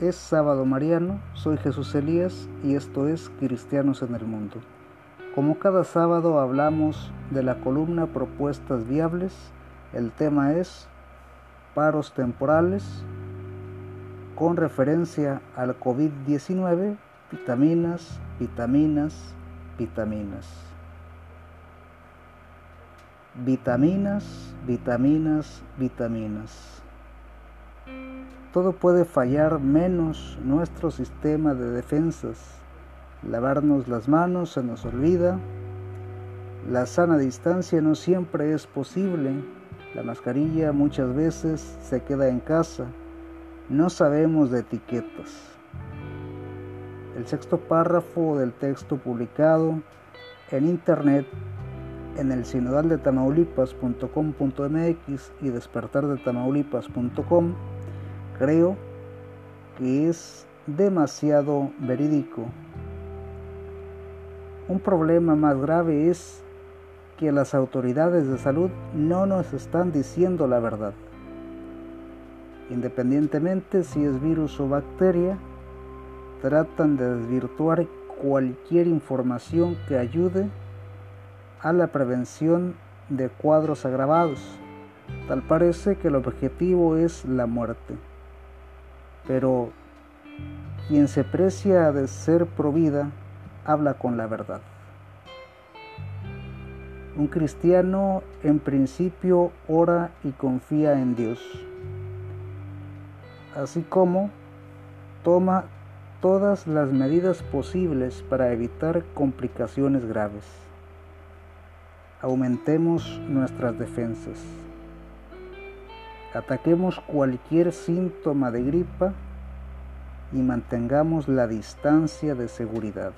Es sábado mariano, soy Jesús Elías y esto es Cristianos en el Mundo. Como cada sábado hablamos de la columna Propuestas Viables, el tema es paros temporales con referencia al COVID-19, vitaminas, vitaminas, vitaminas. Vitaminas, vitaminas, vitaminas. Todo puede fallar menos nuestro sistema de defensas. Lavarnos las manos se nos olvida. La sana distancia no siempre es posible. La mascarilla muchas veces se queda en casa. No sabemos de etiquetas. El sexto párrafo del texto publicado en internet en el sinodal de tamaulipas.com.mx y despertardetamaulipas.com creo que es demasiado verídico. Un problema más grave es que las autoridades de salud no nos están diciendo la verdad. Independientemente si es virus o bacteria, tratan de desvirtuar cualquier información que ayude a la prevención de cuadros agravados. Tal parece que el objetivo es la muerte. Pero quien se precia de ser provida habla con la verdad. Un cristiano en principio ora y confía en Dios, así como toma todas las medidas posibles para evitar complicaciones graves. Aumentemos nuestras defensas. Ataquemos cualquier síntoma de gripa y mantengamos la distancia de seguridad.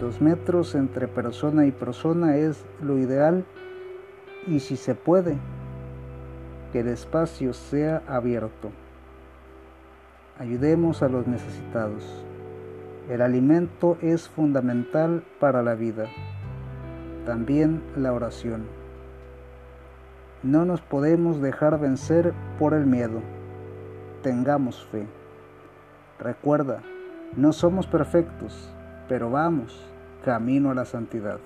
Dos metros entre persona y persona es lo ideal y si se puede, que el espacio sea abierto. Ayudemos a los necesitados. El alimento es fundamental para la vida. También la oración. No nos podemos dejar vencer por el miedo. Tengamos fe. Recuerda, no somos perfectos, pero vamos camino a la santidad.